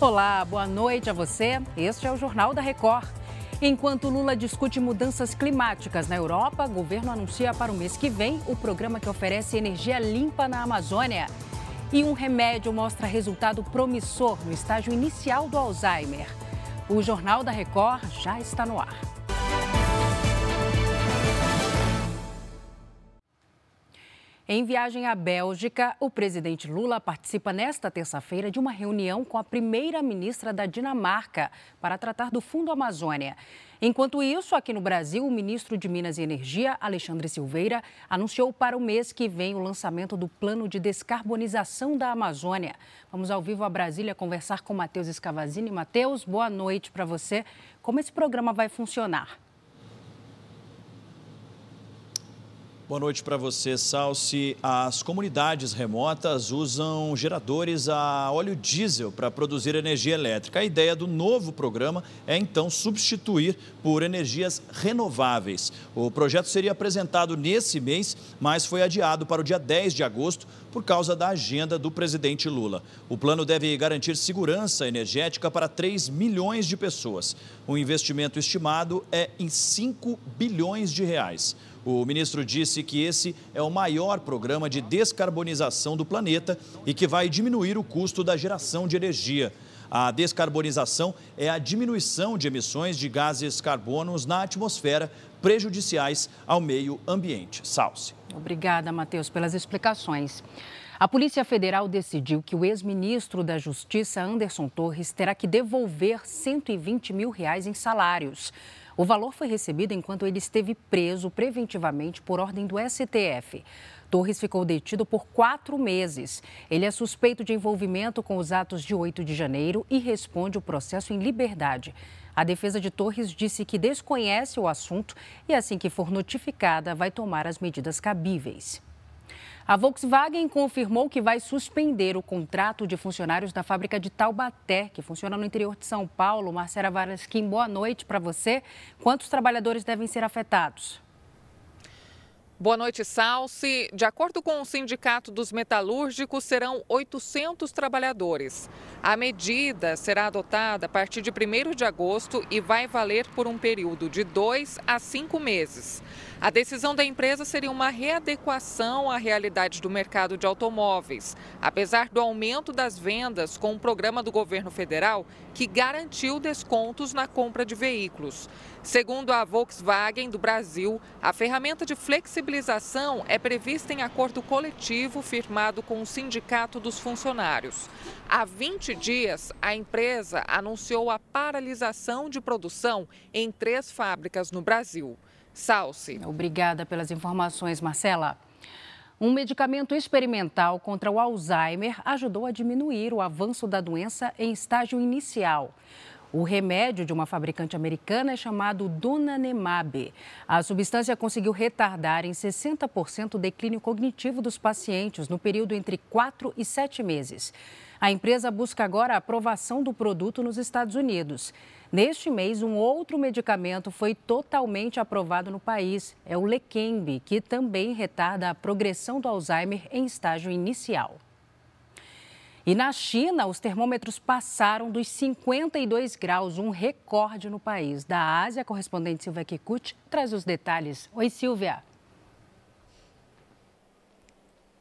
Olá, boa noite a você. Este é o Jornal da Record. Enquanto Lula discute mudanças climáticas na Europa, o governo anuncia para o mês que vem o programa que oferece energia limpa na Amazônia. E um remédio mostra resultado promissor no estágio inicial do Alzheimer. O Jornal da Record já está no ar. Em viagem à Bélgica, o presidente Lula participa nesta terça-feira de uma reunião com a primeira-ministra da Dinamarca para tratar do Fundo Amazônia. Enquanto isso, aqui no Brasil, o ministro de Minas e Energia, Alexandre Silveira, anunciou para o mês que vem o lançamento do plano de descarbonização da Amazônia. Vamos ao vivo a Brasília conversar com Matheus Escavazini. Matheus, boa noite para você. Como esse programa vai funcionar? Boa noite para você, Salsi. As comunidades remotas usam geradores a óleo diesel para produzir energia elétrica. A ideia do novo programa é então substituir por energias renováveis. O projeto seria apresentado nesse mês, mas foi adiado para o dia 10 de agosto por causa da agenda do presidente Lula. O plano deve garantir segurança energética para 3 milhões de pessoas. O investimento estimado é em 5 bilhões de reais. O ministro disse que esse é o maior programa de descarbonização do planeta e que vai diminuir o custo da geração de energia. A descarbonização é a diminuição de emissões de gases carbonos na atmosfera prejudiciais ao meio ambiente. Salce. Obrigada, Matheus, pelas explicações. A Polícia Federal decidiu que o ex-ministro da Justiça, Anderson Torres, terá que devolver 120 mil reais em salários. O valor foi recebido enquanto ele esteve preso preventivamente por ordem do STF. Torres ficou detido por quatro meses. Ele é suspeito de envolvimento com os atos de 8 de janeiro e responde o processo em liberdade. A defesa de Torres disse que desconhece o assunto e, assim que for notificada, vai tomar as medidas cabíveis. A Volkswagen confirmou que vai suspender o contrato de funcionários da fábrica de Taubaté, que funciona no interior de São Paulo. Marcela Varasquim, boa noite para você. Quantos trabalhadores devem ser afetados? Boa noite, Salsi. De acordo com o Sindicato dos Metalúrgicos, serão 800 trabalhadores. A medida será adotada a partir de 1 de agosto e vai valer por um período de dois a cinco meses. A decisão da empresa seria uma readequação à realidade do mercado de automóveis, apesar do aumento das vendas com o programa do governo federal que garantiu descontos na compra de veículos. Segundo a Volkswagen do Brasil, a ferramenta de flexibilização é prevista em acordo coletivo firmado com o Sindicato dos Funcionários. Há 20 dias, a empresa anunciou a paralisação de produção em três fábricas no Brasil. Salce. Obrigada pelas informações, Marcela. Um medicamento experimental contra o Alzheimer ajudou a diminuir o avanço da doença em estágio inicial. O remédio de uma fabricante americana é chamado Donanemab. A substância conseguiu retardar em 60% o declínio cognitivo dos pacientes no período entre 4 e 7 meses. A empresa busca agora a aprovação do produto nos Estados Unidos. Neste mês, um outro medicamento foi totalmente aprovado no país. É o Leqembi, que também retarda a progressão do Alzheimer em estágio inicial. E na China, os termômetros passaram dos 52 graus, um recorde no país. Da Ásia, a correspondente Silvia Kikuchi traz os detalhes. Oi, Silvia.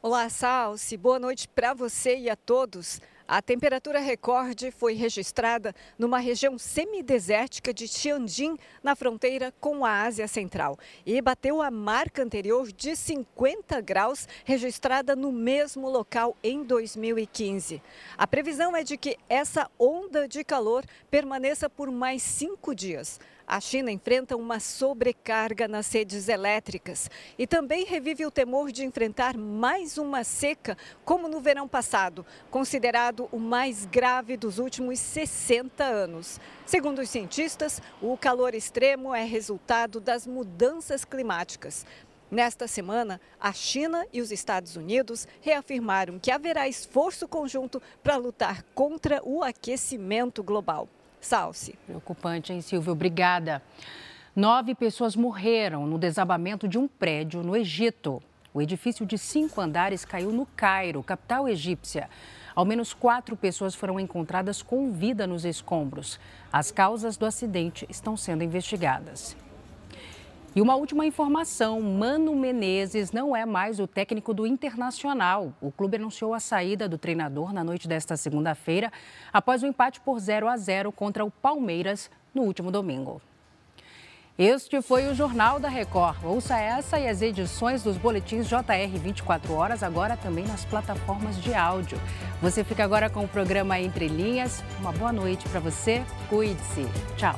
Olá, Salsi. Boa noite para você e a todos. A temperatura recorde foi registrada numa região semidesértica de Tianjin, na fronteira com a Ásia Central, e bateu a marca anterior de 50 graus, registrada no mesmo local em 2015. A previsão é de que essa onda de calor permaneça por mais cinco dias. A China enfrenta uma sobrecarga nas redes elétricas e também revive o temor de enfrentar mais uma seca, como no verão passado, considerado o mais grave dos últimos 60 anos. Segundo os cientistas, o calor extremo é resultado das mudanças climáticas. Nesta semana, a China e os Estados Unidos reafirmaram que haverá esforço conjunto para lutar contra o aquecimento global. Salce. Preocupante, hein, Silvio? Obrigada. Nove pessoas morreram no desabamento de um prédio no Egito. O edifício de cinco andares caiu no Cairo, capital egípcia. Ao menos quatro pessoas foram encontradas com vida nos escombros. As causas do acidente estão sendo investigadas. E uma última informação: Mano Menezes não é mais o técnico do Internacional. O clube anunciou a saída do treinador na noite desta segunda-feira, após o um empate por 0 a 0 contra o Palmeiras no último domingo. Este foi o Jornal da Record. Ouça essa e as edições dos boletins JR 24 horas, agora também nas plataformas de áudio. Você fica agora com o programa Entre Linhas. Uma boa noite para você. Cuide-se. Tchau.